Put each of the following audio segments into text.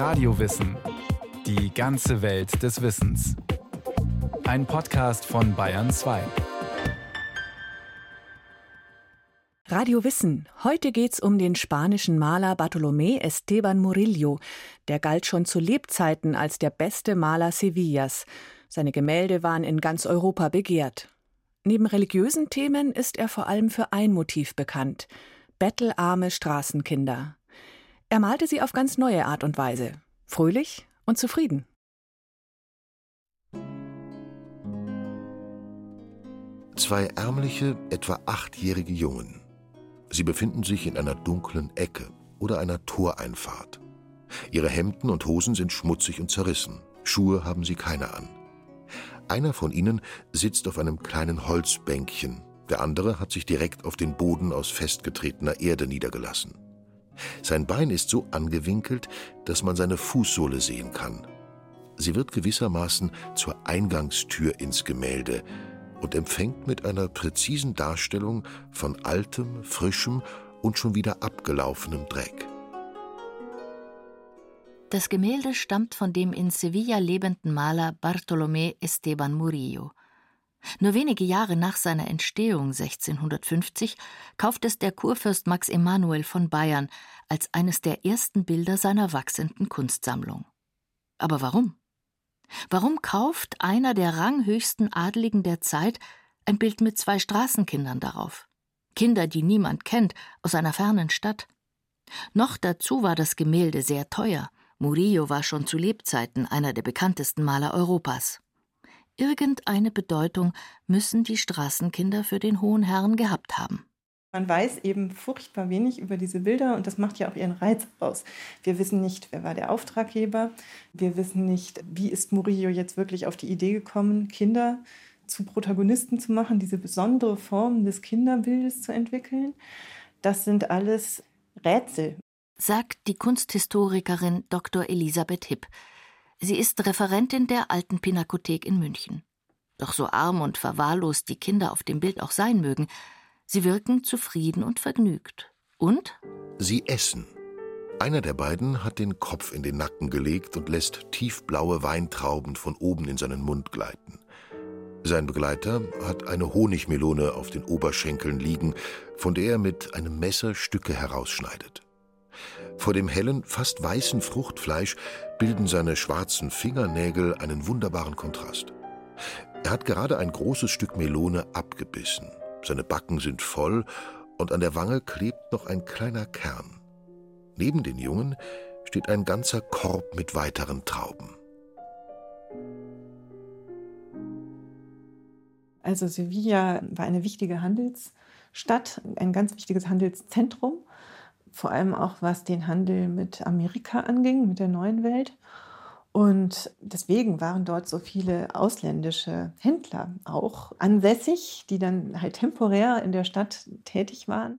Radiowissen. Die ganze Welt des Wissens. Ein Podcast von Bayern 2. Radio Wissen. Heute geht's um den spanischen Maler Bartolomé Esteban Murillo. Der galt schon zu Lebzeiten als der beste Maler Sevillas. Seine Gemälde waren in ganz Europa begehrt. Neben religiösen Themen ist er vor allem für ein Motiv bekannt: bettelarme Straßenkinder. Er malte sie auf ganz neue Art und Weise, fröhlich und zufrieden. Zwei ärmliche, etwa achtjährige Jungen. Sie befinden sich in einer dunklen Ecke oder einer Toreinfahrt. Ihre Hemden und Hosen sind schmutzig und zerrissen. Schuhe haben sie keine an. Einer von ihnen sitzt auf einem kleinen Holzbänkchen, der andere hat sich direkt auf den Boden aus festgetretener Erde niedergelassen. Sein Bein ist so angewinkelt, dass man seine Fußsohle sehen kann. Sie wird gewissermaßen zur Eingangstür ins Gemälde und empfängt mit einer präzisen Darstellung von altem, frischem und schon wieder abgelaufenem Dreck. Das Gemälde stammt von dem in Sevilla lebenden Maler Bartolomé Esteban Murillo. Nur wenige Jahre nach seiner Entstehung 1650 kauft es der Kurfürst Max Emanuel von Bayern als eines der ersten Bilder seiner wachsenden Kunstsammlung. Aber warum? Warum kauft einer der ranghöchsten Adeligen der Zeit ein Bild mit zwei Straßenkindern darauf? Kinder, die niemand kennt, aus einer fernen Stadt. Noch dazu war das Gemälde sehr teuer. Murillo war schon zu Lebzeiten einer der bekanntesten Maler Europas. Irgendeine Bedeutung müssen die Straßenkinder für den hohen Herrn gehabt haben. Man weiß eben furchtbar wenig über diese Bilder und das macht ja auch ihren Reiz aus. Wir wissen nicht, wer war der Auftraggeber. Wir wissen nicht, wie ist Murillo jetzt wirklich auf die Idee gekommen, Kinder zu Protagonisten zu machen, diese besondere Form des Kinderbildes zu entwickeln. Das sind alles Rätsel. Sagt die Kunsthistorikerin Dr. Elisabeth Hipp. Sie ist Referentin der Alten Pinakothek in München. Doch so arm und verwahrlost die Kinder auf dem Bild auch sein mögen, sie wirken zufrieden und vergnügt. Und? Sie essen. Einer der beiden hat den Kopf in den Nacken gelegt und lässt tiefblaue Weintrauben von oben in seinen Mund gleiten. Sein Begleiter hat eine Honigmelone auf den Oberschenkeln liegen, von der er mit einem Messer Stücke herausschneidet. Vor dem hellen, fast weißen Fruchtfleisch bilden seine schwarzen Fingernägel einen wunderbaren Kontrast. Er hat gerade ein großes Stück Melone abgebissen. Seine Backen sind voll und an der Wange klebt noch ein kleiner Kern. Neben den Jungen steht ein ganzer Korb mit weiteren Trauben. Also Sevilla war eine wichtige Handelsstadt, ein ganz wichtiges Handelszentrum vor allem auch was den Handel mit Amerika anging, mit der neuen Welt. Und deswegen waren dort so viele ausländische Händler auch ansässig, die dann halt temporär in der Stadt tätig waren.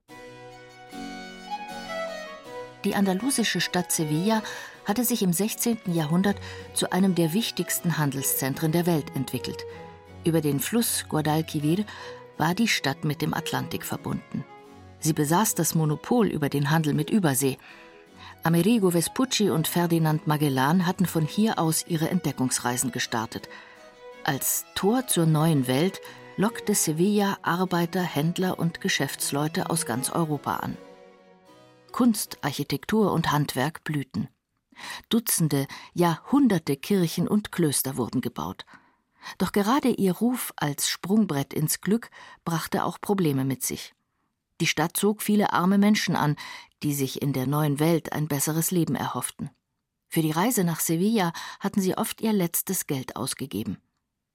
Die andalusische Stadt Sevilla hatte sich im 16. Jahrhundert zu einem der wichtigsten Handelszentren der Welt entwickelt. Über den Fluss Guadalquivir war die Stadt mit dem Atlantik verbunden. Sie besaß das Monopol über den Handel mit Übersee. Amerigo Vespucci und Ferdinand Magellan hatten von hier aus ihre Entdeckungsreisen gestartet. Als Tor zur neuen Welt lockte Sevilla Arbeiter, Händler und Geschäftsleute aus ganz Europa an. Kunst, Architektur und Handwerk blühten. Dutzende, ja hunderte Kirchen und Klöster wurden gebaut. Doch gerade ihr Ruf als Sprungbrett ins Glück brachte auch Probleme mit sich. Die Stadt zog viele arme Menschen an, die sich in der neuen Welt ein besseres Leben erhofften. Für die Reise nach Sevilla hatten sie oft ihr letztes Geld ausgegeben.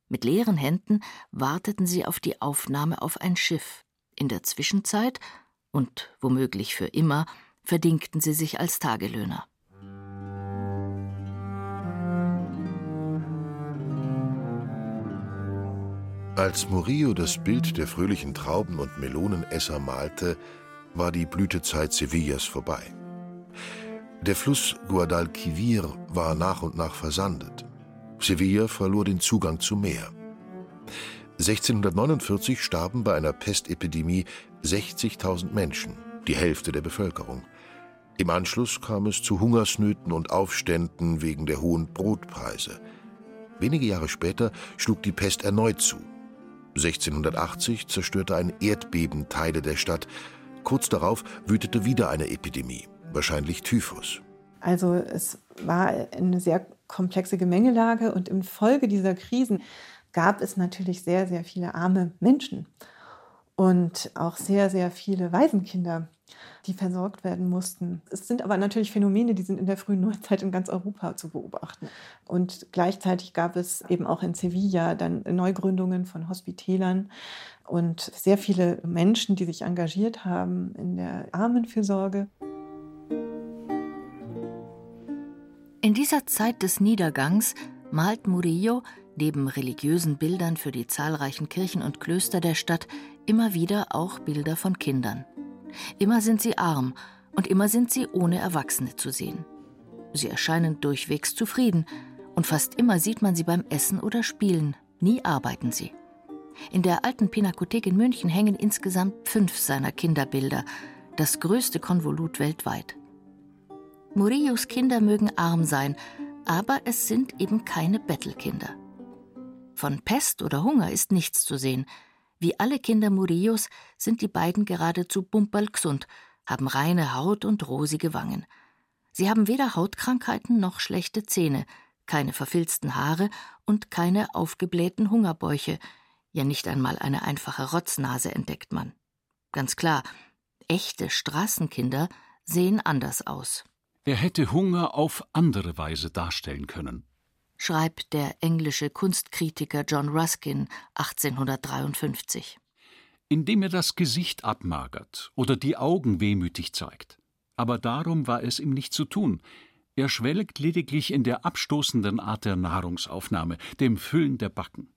Mit leeren Händen warteten sie auf die Aufnahme auf ein Schiff. In der Zwischenzeit und womöglich für immer verdingten sie sich als Tagelöhner. Als Murillo das Bild der fröhlichen Trauben- und Melonenesser malte, war die Blütezeit Sevillas vorbei. Der Fluss Guadalquivir war nach und nach versandet. Sevilla verlor den Zugang zum Meer. 1649 starben bei einer Pestepidemie 60.000 Menschen, die Hälfte der Bevölkerung. Im Anschluss kam es zu Hungersnöten und Aufständen wegen der hohen Brotpreise. Wenige Jahre später schlug die Pest erneut zu. 1680 zerstörte ein Erdbeben Teile der Stadt. Kurz darauf wütete wieder eine Epidemie, wahrscheinlich Typhus. Also es war eine sehr komplexe Gemengelage und infolge dieser Krisen gab es natürlich sehr, sehr viele arme Menschen und auch sehr, sehr viele Waisenkinder, die versorgt werden mussten. Es sind aber natürlich Phänomene, die sind in der frühen Neuzeit in ganz Europa zu beobachten. Und gleichzeitig gab es eben auch in Sevilla dann Neugründungen von Hospitälern und sehr viele Menschen, die sich engagiert haben in der Armenfürsorge. In dieser Zeit des Niedergangs malt Murillo neben religiösen Bildern für die zahlreichen Kirchen und Klöster der Stadt immer wieder auch Bilder von Kindern. Immer sind sie arm und immer sind sie ohne Erwachsene zu sehen. Sie erscheinen durchwegs zufrieden und fast immer sieht man sie beim Essen oder Spielen, nie arbeiten sie. In der alten Pinakothek in München hängen insgesamt fünf seiner Kinderbilder, das größte Konvolut weltweit. Murillos Kinder mögen arm sein, aber es sind eben keine Bettelkinder. Von Pest oder Hunger ist nichts zu sehen. Wie alle Kinder Murillos sind die beiden geradezu bumperlgesund, haben reine Haut und rosige Wangen. Sie haben weder Hautkrankheiten noch schlechte Zähne, keine verfilzten Haare und keine aufgeblähten Hungerbäuche, ja nicht einmal eine einfache Rotznase entdeckt man. Ganz klar, echte Straßenkinder sehen anders aus. Er hätte Hunger auf andere Weise darstellen können, schreibt der englische Kunstkritiker John Ruskin 1853. Indem er das Gesicht abmagert oder die Augen wehmütig zeigt. Aber darum war es ihm nicht zu tun. Er schwelgt lediglich in der abstoßenden Art der Nahrungsaufnahme, dem Füllen der Backen.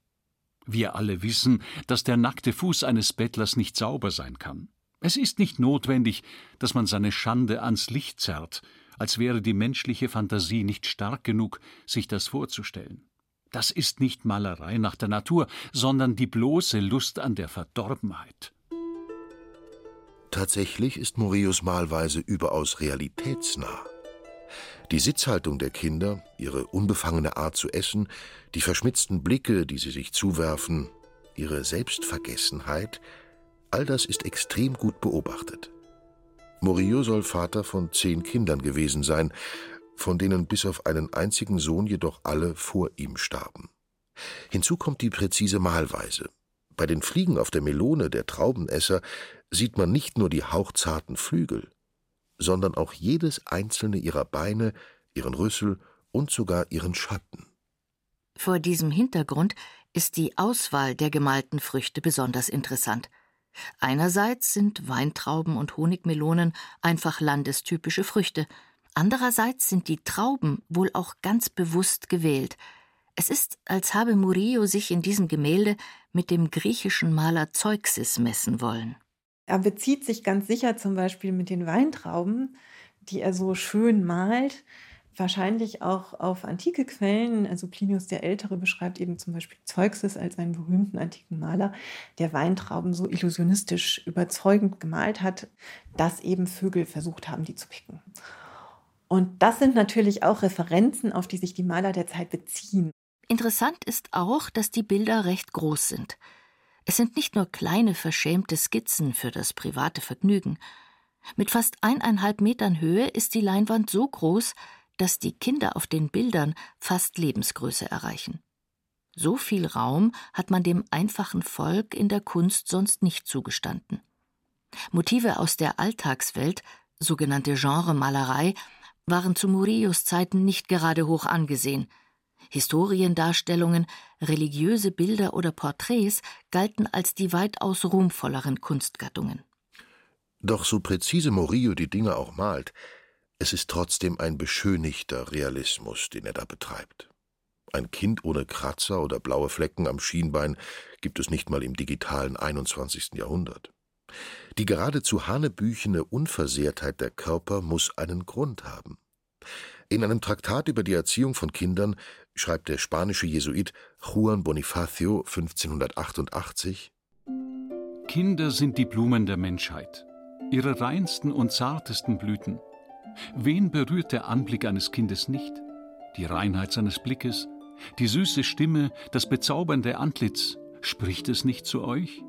Wir alle wissen, dass der nackte Fuß eines Bettlers nicht sauber sein kann. Es ist nicht notwendig, dass man seine Schande ans Licht zerrt, als wäre die menschliche Fantasie nicht stark genug, sich das vorzustellen. Das ist nicht Malerei nach der Natur, sondern die bloße Lust an der Verdorbenheit. Tatsächlich ist Murillos Malweise überaus realitätsnah. Die Sitzhaltung der Kinder, ihre unbefangene Art zu essen, die verschmitzten Blicke, die sie sich zuwerfen, ihre Selbstvergessenheit, all das ist extrem gut beobachtet. Murillo soll Vater von zehn Kindern gewesen sein, von denen bis auf einen einzigen Sohn jedoch alle vor ihm starben. Hinzu kommt die präzise Malweise. Bei den Fliegen auf der Melone der Traubenesser sieht man nicht nur die hauchzarten Flügel, sondern auch jedes einzelne ihrer Beine, ihren Rüssel und sogar ihren Schatten. Vor diesem Hintergrund ist die Auswahl der gemalten Früchte besonders interessant. Einerseits sind Weintrauben und Honigmelonen einfach landestypische Früchte, andererseits sind die Trauben wohl auch ganz bewusst gewählt. Es ist, als habe Murillo sich in diesem Gemälde mit dem griechischen Maler Zeuxis messen wollen. Er bezieht sich ganz sicher zum Beispiel mit den Weintrauben, die er so schön malt, wahrscheinlich auch auf antike Quellen. Also Plinius der Ältere beschreibt eben zum Beispiel Zeuxis als einen berühmten antiken Maler, der Weintrauben so illusionistisch überzeugend gemalt hat, dass eben Vögel versucht haben, die zu picken. Und das sind natürlich auch Referenzen, auf die sich die Maler der Zeit beziehen. Interessant ist auch, dass die Bilder recht groß sind. Es sind nicht nur kleine verschämte Skizzen für das private Vergnügen. Mit fast eineinhalb Metern Höhe ist die Leinwand so groß, dass die Kinder auf den Bildern fast Lebensgröße erreichen. So viel Raum hat man dem einfachen Volk in der Kunst sonst nicht zugestanden. Motive aus der Alltagswelt, sogenannte Genremalerei, waren zu Murillos Zeiten nicht gerade hoch angesehen. Historiendarstellungen, religiöse Bilder oder Porträts galten als die weitaus ruhmvolleren Kunstgattungen. Doch so präzise Murillo die Dinge auch malt, es ist trotzdem ein beschönigter Realismus, den er da betreibt. Ein Kind ohne Kratzer oder blaue Flecken am Schienbein gibt es nicht mal im digitalen 21. Jahrhundert. Die geradezu hanebüchene Unversehrtheit der Körper muss einen Grund haben. In einem Traktat über die Erziehung von Kindern schreibt der spanische Jesuit Juan Bonifacio 1588 Kinder sind die Blumen der Menschheit, ihre reinsten und zartesten Blüten. Wen berührt der Anblick eines Kindes nicht? Die Reinheit seines Blickes, die süße Stimme, das bezaubernde Antlitz, spricht es nicht zu euch?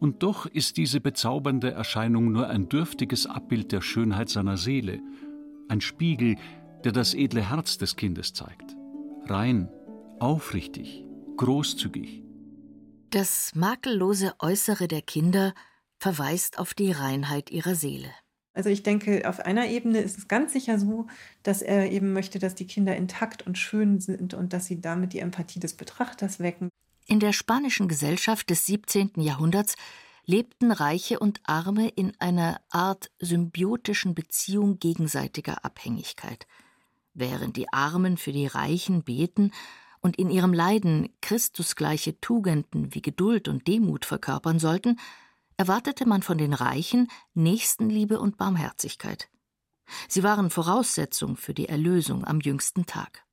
Und doch ist diese bezaubernde Erscheinung nur ein dürftiges Abbild der Schönheit seiner Seele, ein Spiegel, der das edle Herz des Kindes zeigt. Rein, aufrichtig, großzügig. Das makellose Äußere der Kinder verweist auf die Reinheit ihrer Seele. Also ich denke, auf einer Ebene ist es ganz sicher so, dass er eben möchte, dass die Kinder intakt und schön sind und dass sie damit die Empathie des Betrachters wecken. In der spanischen Gesellschaft des 17. Jahrhunderts lebten Reiche und Arme in einer Art symbiotischen Beziehung gegenseitiger Abhängigkeit. Während die Armen für die Reichen beten und in ihrem Leiden Christusgleiche Tugenden wie Geduld und Demut verkörpern sollten, erwartete man von den Reichen Nächstenliebe und Barmherzigkeit. Sie waren Voraussetzung für die Erlösung am jüngsten Tag.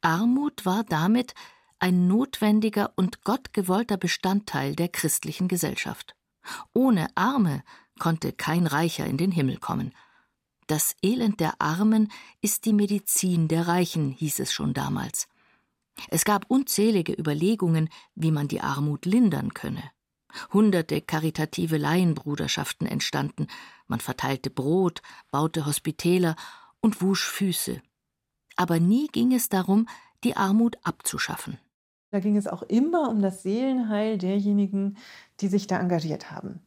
Armut war damit ein notwendiger und gottgewollter Bestandteil der christlichen Gesellschaft. Ohne Arme konnte kein Reicher in den Himmel kommen. Das Elend der Armen ist die Medizin der Reichen, hieß es schon damals. Es gab unzählige Überlegungen, wie man die Armut lindern könne. Hunderte karitative Laienbruderschaften entstanden, man verteilte Brot, baute Hospitäler und wusch Füße. Aber nie ging es darum, die Armut abzuschaffen. Da ging es auch immer um das Seelenheil derjenigen, die sich da engagiert haben.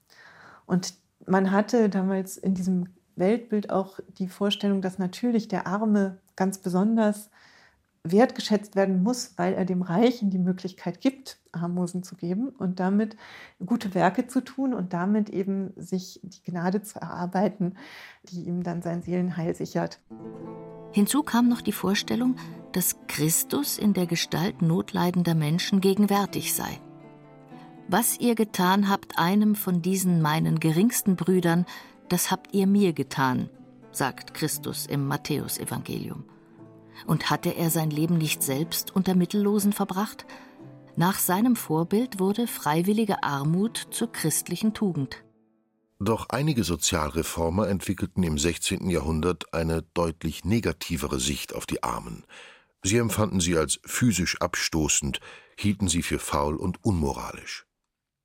Und man hatte damals in diesem Weltbild auch die Vorstellung, dass natürlich der Arme ganz besonders wertgeschätzt werden muss, weil er dem Reichen die Möglichkeit gibt, Armosen zu geben und damit gute Werke zu tun und damit eben sich die Gnade zu erarbeiten, die ihm dann sein Seelenheil sichert. Hinzu kam noch die Vorstellung, dass Christus in der Gestalt notleidender Menschen gegenwärtig sei. Was ihr getan habt einem von diesen meinen geringsten Brüdern, das habt ihr mir getan, sagt Christus im Matthäusevangelium. Und hatte er sein Leben nicht selbst unter Mittellosen verbracht? Nach seinem Vorbild wurde freiwillige Armut zur christlichen Tugend. Doch einige Sozialreformer entwickelten im 16. Jahrhundert eine deutlich negativere Sicht auf die Armen. Sie empfanden sie als physisch abstoßend, hielten sie für faul und unmoralisch.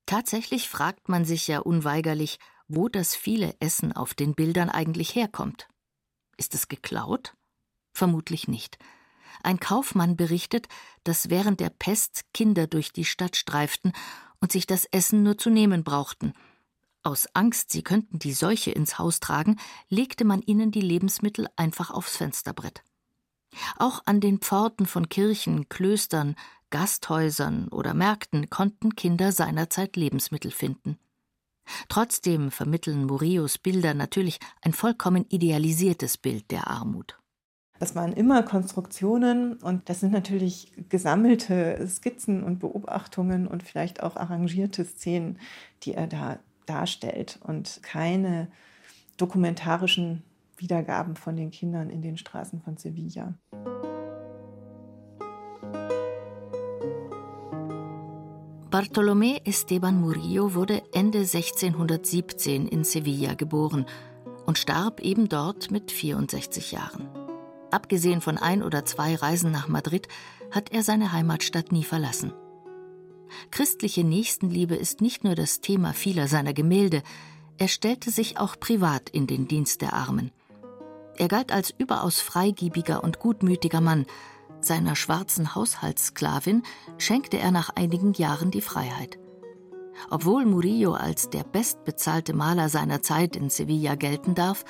Tatsächlich fragt man sich ja unweigerlich, wo das viele Essen auf den Bildern eigentlich herkommt. Ist es geklaut? Vermutlich nicht. Ein Kaufmann berichtet, dass während der Pest Kinder durch die Stadt streiften und sich das Essen nur zu nehmen brauchten. Aus Angst, sie könnten die Seuche ins Haus tragen, legte man ihnen die Lebensmittel einfach aufs Fensterbrett. Auch an den Pforten von Kirchen, Klöstern, Gasthäusern oder Märkten konnten Kinder seinerzeit Lebensmittel finden. Trotzdem vermitteln Murillos Bilder natürlich ein vollkommen idealisiertes Bild der Armut. Das waren immer Konstruktionen und das sind natürlich gesammelte Skizzen und Beobachtungen und vielleicht auch arrangierte Szenen, die er da darstellt und keine dokumentarischen Wiedergaben von den Kindern in den Straßen von Sevilla. Bartolomé Esteban Murillo wurde Ende 1617 in Sevilla geboren und starb eben dort mit 64 Jahren. Abgesehen von ein oder zwei Reisen nach Madrid hat er seine Heimatstadt nie verlassen. Christliche Nächstenliebe ist nicht nur das Thema vieler seiner Gemälde, er stellte sich auch privat in den Dienst der Armen. Er galt als überaus freigiebiger und gutmütiger Mann. Seiner schwarzen Haushaltssklavin schenkte er nach einigen Jahren die Freiheit. Obwohl Murillo als der bestbezahlte Maler seiner Zeit in Sevilla gelten darf,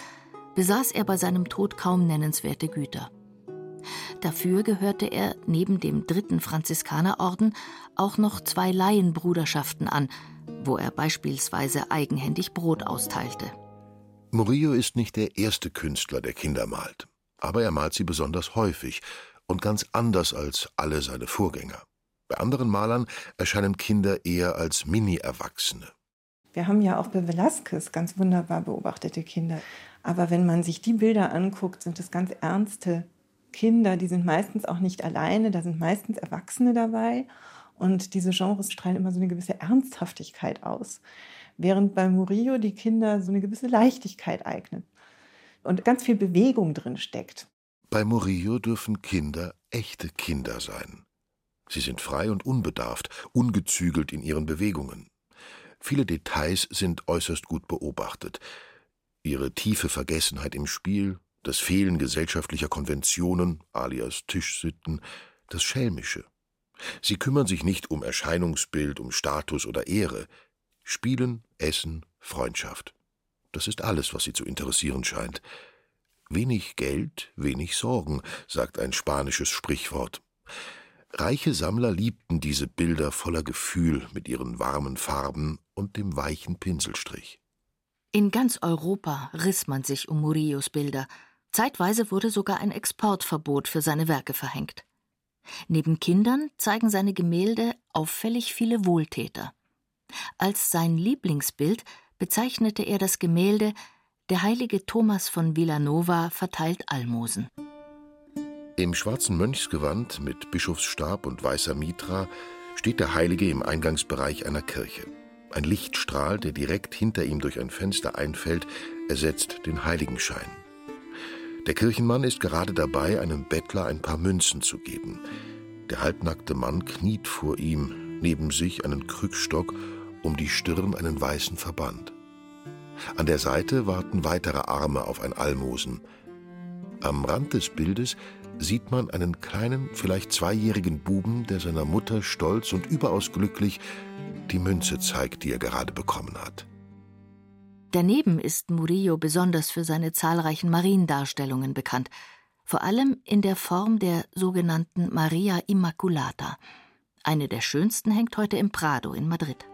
besaß er bei seinem Tod kaum nennenswerte Güter. Dafür gehörte er neben dem dritten Franziskanerorden auch noch zwei Laienbruderschaften an, wo er beispielsweise eigenhändig Brot austeilte. Murillo ist nicht der erste Künstler, der Kinder malt, aber er malt sie besonders häufig und ganz anders als alle seine Vorgänger. Bei anderen Malern erscheinen Kinder eher als Mini-Erwachsene. Wir haben ja auch bei Velázquez ganz wunderbar beobachtete Kinder. Aber wenn man sich die Bilder anguckt, sind es ganz ernste Kinder, die sind meistens auch nicht alleine, da sind meistens Erwachsene dabei. Und diese Genres strahlen immer so eine gewisse Ernsthaftigkeit aus. Während bei Murillo die Kinder so eine gewisse Leichtigkeit eignen. und ganz viel Bewegung drin steckt. Bei Murillo dürfen Kinder echte Kinder sein. Sie sind frei und unbedarft, ungezügelt in ihren Bewegungen. Viele Details sind äußerst gut beobachtet. Ihre tiefe Vergessenheit im Spiel, das Fehlen gesellschaftlicher Konventionen, alias Tischsitten, das Schelmische. Sie kümmern sich nicht um Erscheinungsbild, um Status oder Ehre. Spielen, Essen, Freundschaft. Das ist alles, was sie zu interessieren scheint. Wenig Geld, wenig Sorgen, sagt ein spanisches Sprichwort. Reiche Sammler liebten diese Bilder voller Gefühl mit ihren warmen Farben und dem weichen Pinselstrich. In ganz Europa riss man sich um Murillos Bilder. Zeitweise wurde sogar ein Exportverbot für seine Werke verhängt. Neben Kindern zeigen seine Gemälde auffällig viele Wohltäter. Als sein Lieblingsbild bezeichnete er das Gemälde Der heilige Thomas von Villanova verteilt Almosen. Im schwarzen Mönchsgewand mit Bischofsstab und weißer Mitra steht der Heilige im Eingangsbereich einer Kirche. Ein Lichtstrahl, der direkt hinter ihm durch ein Fenster einfällt, ersetzt den Heiligenschein. Der Kirchenmann ist gerade dabei, einem Bettler ein paar Münzen zu geben. Der halbnackte Mann kniet vor ihm, neben sich einen Krückstock, um die Stirn einen weißen Verband. An der Seite warten weitere Arme auf ein Almosen. Am Rand des Bildes sieht man einen kleinen, vielleicht zweijährigen Buben, der seiner Mutter stolz und überaus glücklich die Münze zeigt, die er gerade bekommen hat. Daneben ist Murillo besonders für seine zahlreichen Mariendarstellungen bekannt, vor allem in der Form der sogenannten Maria Immaculata. Eine der schönsten hängt heute im Prado in Madrid.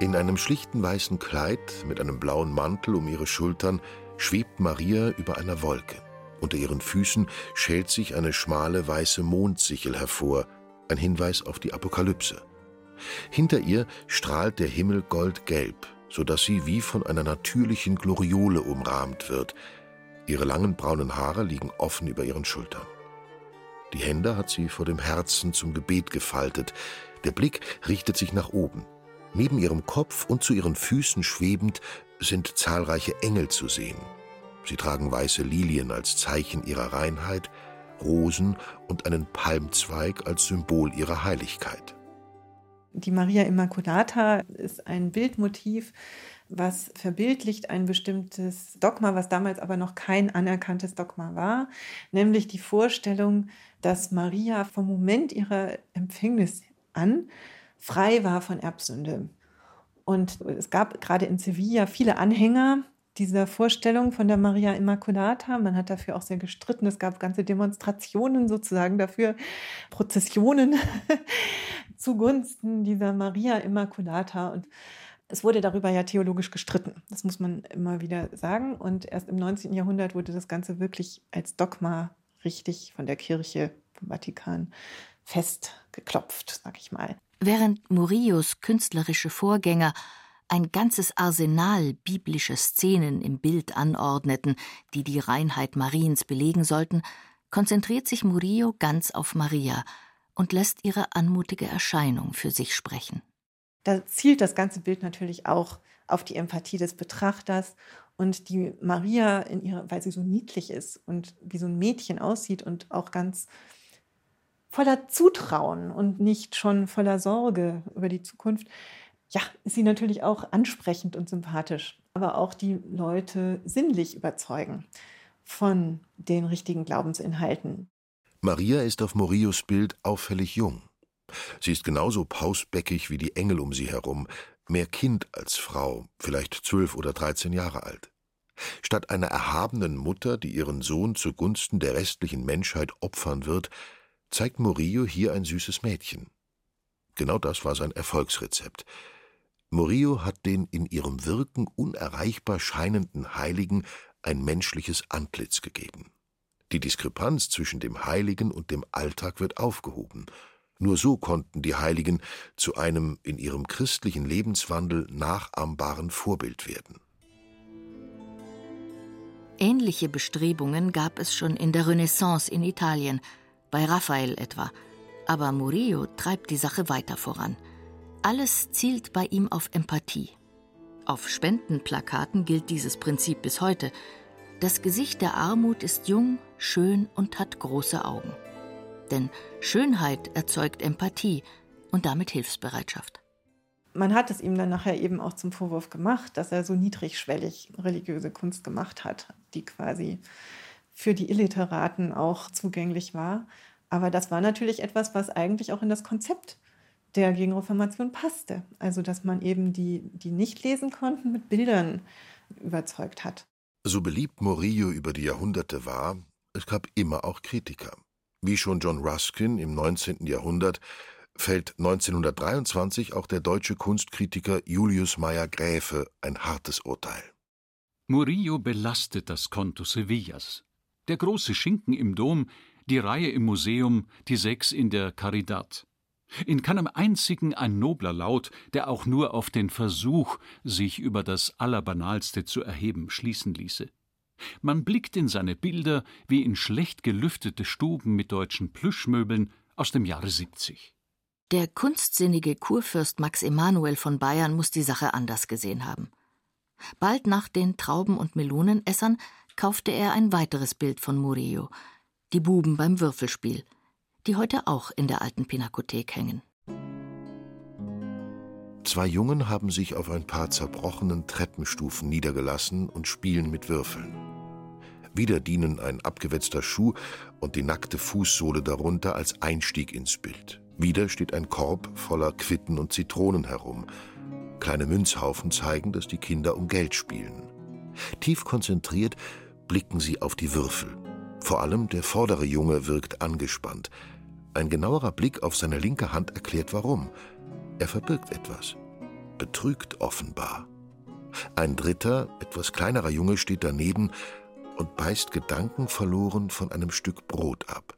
In einem schlichten weißen Kleid mit einem blauen Mantel um ihre Schultern schwebt Maria über einer Wolke. Unter ihren Füßen schält sich eine schmale weiße Mondsichel hervor, ein Hinweis auf die Apokalypse. Hinter ihr strahlt der Himmel goldgelb, so dass sie wie von einer natürlichen Gloriole umrahmt wird. Ihre langen braunen Haare liegen offen über ihren Schultern. Die Hände hat sie vor dem Herzen zum Gebet gefaltet. Der Blick richtet sich nach oben. Neben ihrem Kopf und zu ihren Füßen schwebend sind zahlreiche Engel zu sehen. Sie tragen weiße Lilien als Zeichen ihrer Reinheit, Rosen und einen Palmzweig als Symbol ihrer Heiligkeit. Die Maria Immaculata ist ein Bildmotiv, was verbildlicht ein bestimmtes Dogma, was damals aber noch kein anerkanntes Dogma war, nämlich die Vorstellung, dass Maria vom Moment ihrer Empfängnis an frei war von Erbsünde. Und es gab gerade in Sevilla viele Anhänger dieser Vorstellung von der Maria Immaculata. Man hat dafür auch sehr gestritten. Es gab ganze Demonstrationen sozusagen dafür, Prozessionen zugunsten dieser Maria Immaculata. Und es wurde darüber ja theologisch gestritten. Das muss man immer wieder sagen. Und erst im 19. Jahrhundert wurde das Ganze wirklich als Dogma richtig von der Kirche, vom Vatikan, festgeklopft, sag ich mal. Während Murillos künstlerische Vorgänger ein ganzes Arsenal biblischer Szenen im Bild anordneten, die die Reinheit Mariens belegen sollten, konzentriert sich Murillo ganz auf Maria und lässt ihre anmutige Erscheinung für sich sprechen. Da zielt das ganze Bild natürlich auch auf die Empathie des Betrachters und die Maria in ihrer, weil sie so niedlich ist und wie so ein Mädchen aussieht und auch ganz voller Zutrauen und nicht schon voller Sorge über die Zukunft, ja, ist sie natürlich auch ansprechend und sympathisch, aber auch die Leute sinnlich überzeugen von den richtigen Glaubensinhalten. Maria ist auf Morillos Bild auffällig jung. Sie ist genauso pausbäckig wie die Engel um sie herum, mehr Kind als Frau, vielleicht zwölf oder dreizehn Jahre alt. Statt einer erhabenen Mutter, die ihren Sohn zugunsten der restlichen Menschheit opfern wird, zeigt Murillo hier ein süßes Mädchen. Genau das war sein Erfolgsrezept. Murillo hat den in ihrem Wirken unerreichbar scheinenden Heiligen ein menschliches Antlitz gegeben. Die Diskrepanz zwischen dem Heiligen und dem Alltag wird aufgehoben. Nur so konnten die Heiligen zu einem in ihrem christlichen Lebenswandel nachahmbaren Vorbild werden. Ähnliche Bestrebungen gab es schon in der Renaissance in Italien, bei Raphael etwa. Aber Murillo treibt die Sache weiter voran – alles zielt bei ihm auf Empathie. Auf Spendenplakaten gilt dieses Prinzip bis heute. Das Gesicht der Armut ist jung, schön und hat große Augen. Denn Schönheit erzeugt Empathie und damit Hilfsbereitschaft. Man hat es ihm dann nachher eben auch zum Vorwurf gemacht, dass er so niedrigschwellig religiöse Kunst gemacht hat, die quasi für die Illiteraten auch zugänglich war. Aber das war natürlich etwas, was eigentlich auch in das Konzept der Gegenreformation passte. Also dass man eben die, die nicht lesen konnten, mit Bildern überzeugt hat. So beliebt Murillo über die Jahrhunderte war, es gab immer auch Kritiker. Wie schon John Ruskin im 19. Jahrhundert fällt 1923 auch der deutsche Kunstkritiker Julius Meyer Gräfe ein hartes Urteil. Murillo belastet das Konto Sevillas. Der große Schinken im Dom, die Reihe im Museum, die sechs in der Caridad. In keinem einzigen ein nobler Laut, der auch nur auf den Versuch, sich über das Allerbanalste zu erheben, schließen ließe. Man blickt in seine Bilder wie in schlecht gelüftete Stuben mit deutschen Plüschmöbeln aus dem Jahre 70. Der kunstsinnige Kurfürst Max Emanuel von Bayern muss die Sache anders gesehen haben. Bald nach den Trauben- und Melonenessern kaufte er ein weiteres Bild von Murillo, die Buben beim Würfelspiel, die heute auch in der alten Pinakothek hängen. Zwei Jungen haben sich auf ein paar zerbrochenen Treppenstufen niedergelassen und spielen mit Würfeln. Wieder dienen ein abgewetzter Schuh und die nackte Fußsohle darunter als Einstieg ins Bild. Wieder steht ein Korb voller Quitten und Zitronen herum. Kleine Münzhaufen zeigen, dass die Kinder um Geld spielen. Tief konzentriert blicken sie auf die Würfel. Vor allem der vordere Junge wirkt angespannt. Ein genauerer Blick auf seine linke Hand erklärt warum. Er verbirgt etwas. Betrügt offenbar. Ein dritter, etwas kleinerer Junge steht daneben und beißt gedankenverloren von einem Stück Brot ab.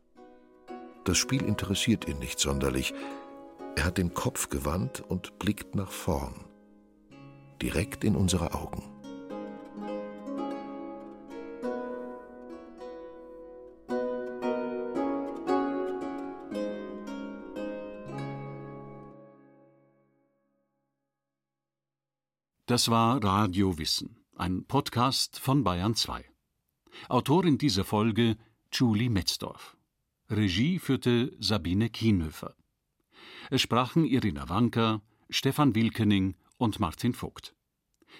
Das Spiel interessiert ihn nicht sonderlich. Er hat den Kopf gewandt und blickt nach vorn. Direkt in unsere Augen. Das war Radio Wissen, ein Podcast von Bayern 2. Autorin dieser Folge Julie Metzdorf. Regie führte Sabine Kienhöfer. Es sprachen Irina Wanker, Stefan Wilkening und Martin Vogt.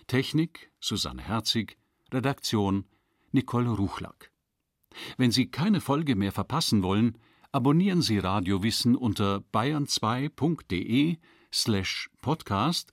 Technik Susanne Herzig, Redaktion Nicole Ruchlack. Wenn Sie keine Folge mehr verpassen wollen, abonnieren Sie Radio Wissen unter bayern2.de slash podcast